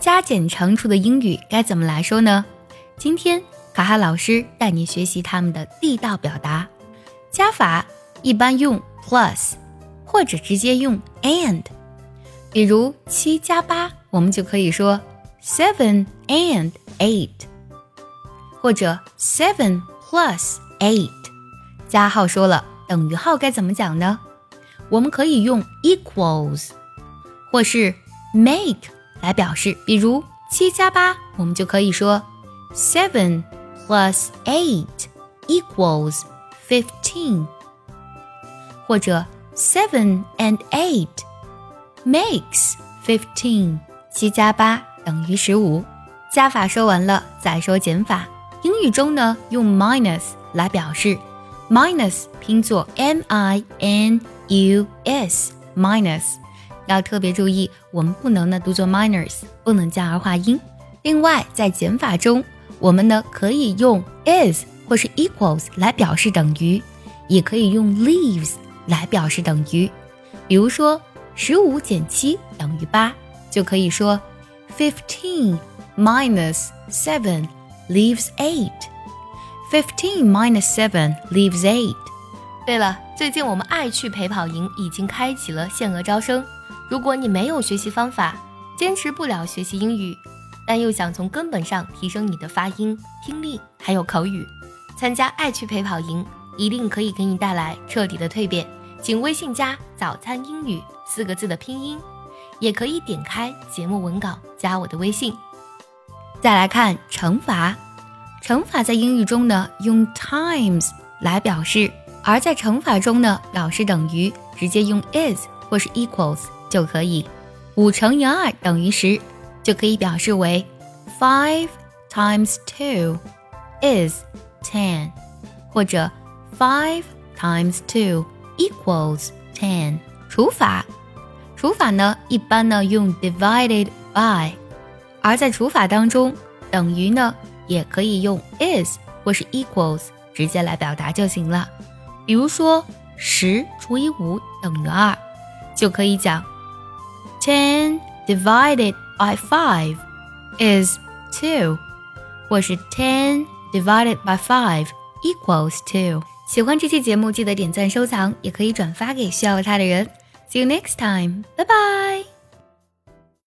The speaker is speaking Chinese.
加减乘除的英语该怎么来说呢？今天卡哈老师带你学习他们的地道表达。加法一般用 plus，或者直接用 and。比如七加八，我们就可以说 seven and eight，或者 seven plus eight。加号说了，等于号该怎么讲呢？我们可以用 equals，或是 make 来表示。比如七加八，我们就可以说 seven plus eight equals fifteen，或者 seven and eight makes fifteen。七加八等于十五。加法说完了，再说减法。英语中呢，用 minus 来表示，minus 拼作 m i n u s minus， 要特别注意，我们不能呢读作 minors，不能加儿化音。另外，在减法中，我们呢可以用 is 或是 equals 来表示等于，也可以用 leaves 来表示等于。比如说，十五减七等于八，就可以说 fifteen minus seven leaves eight。fifteen minus seven leaves eight。对了，最近我们爱趣陪跑营已经开启了限额招生。如果你没有学习方法，坚持不了学习英语，但又想从根本上提升你的发音、听力还有口语，参加爱趣陪跑营一定可以给你带来彻底的蜕变。请微信加“早餐英语”四个字的拼音，也可以点开节目文稿加我的微信。再来看乘法，乘法在英语中呢用 times 来表示。而在乘法中呢，表示等于直接用 is 或是 equals 就可以。五乘以二等于十，就可以表示为 five times two is ten，或者 five times two equals ten。除法，除法呢一般呢用 divided by，而在除法当中，等于呢也可以用 is 或是 equals 直接来表达就行了。比如说，十除以五等于二，就可以讲，ten divided by five is two，或是 ten divided by five equals two。喜欢这期节目，记得点赞收藏，也可以转发给需要它的人。See you next time，拜拜。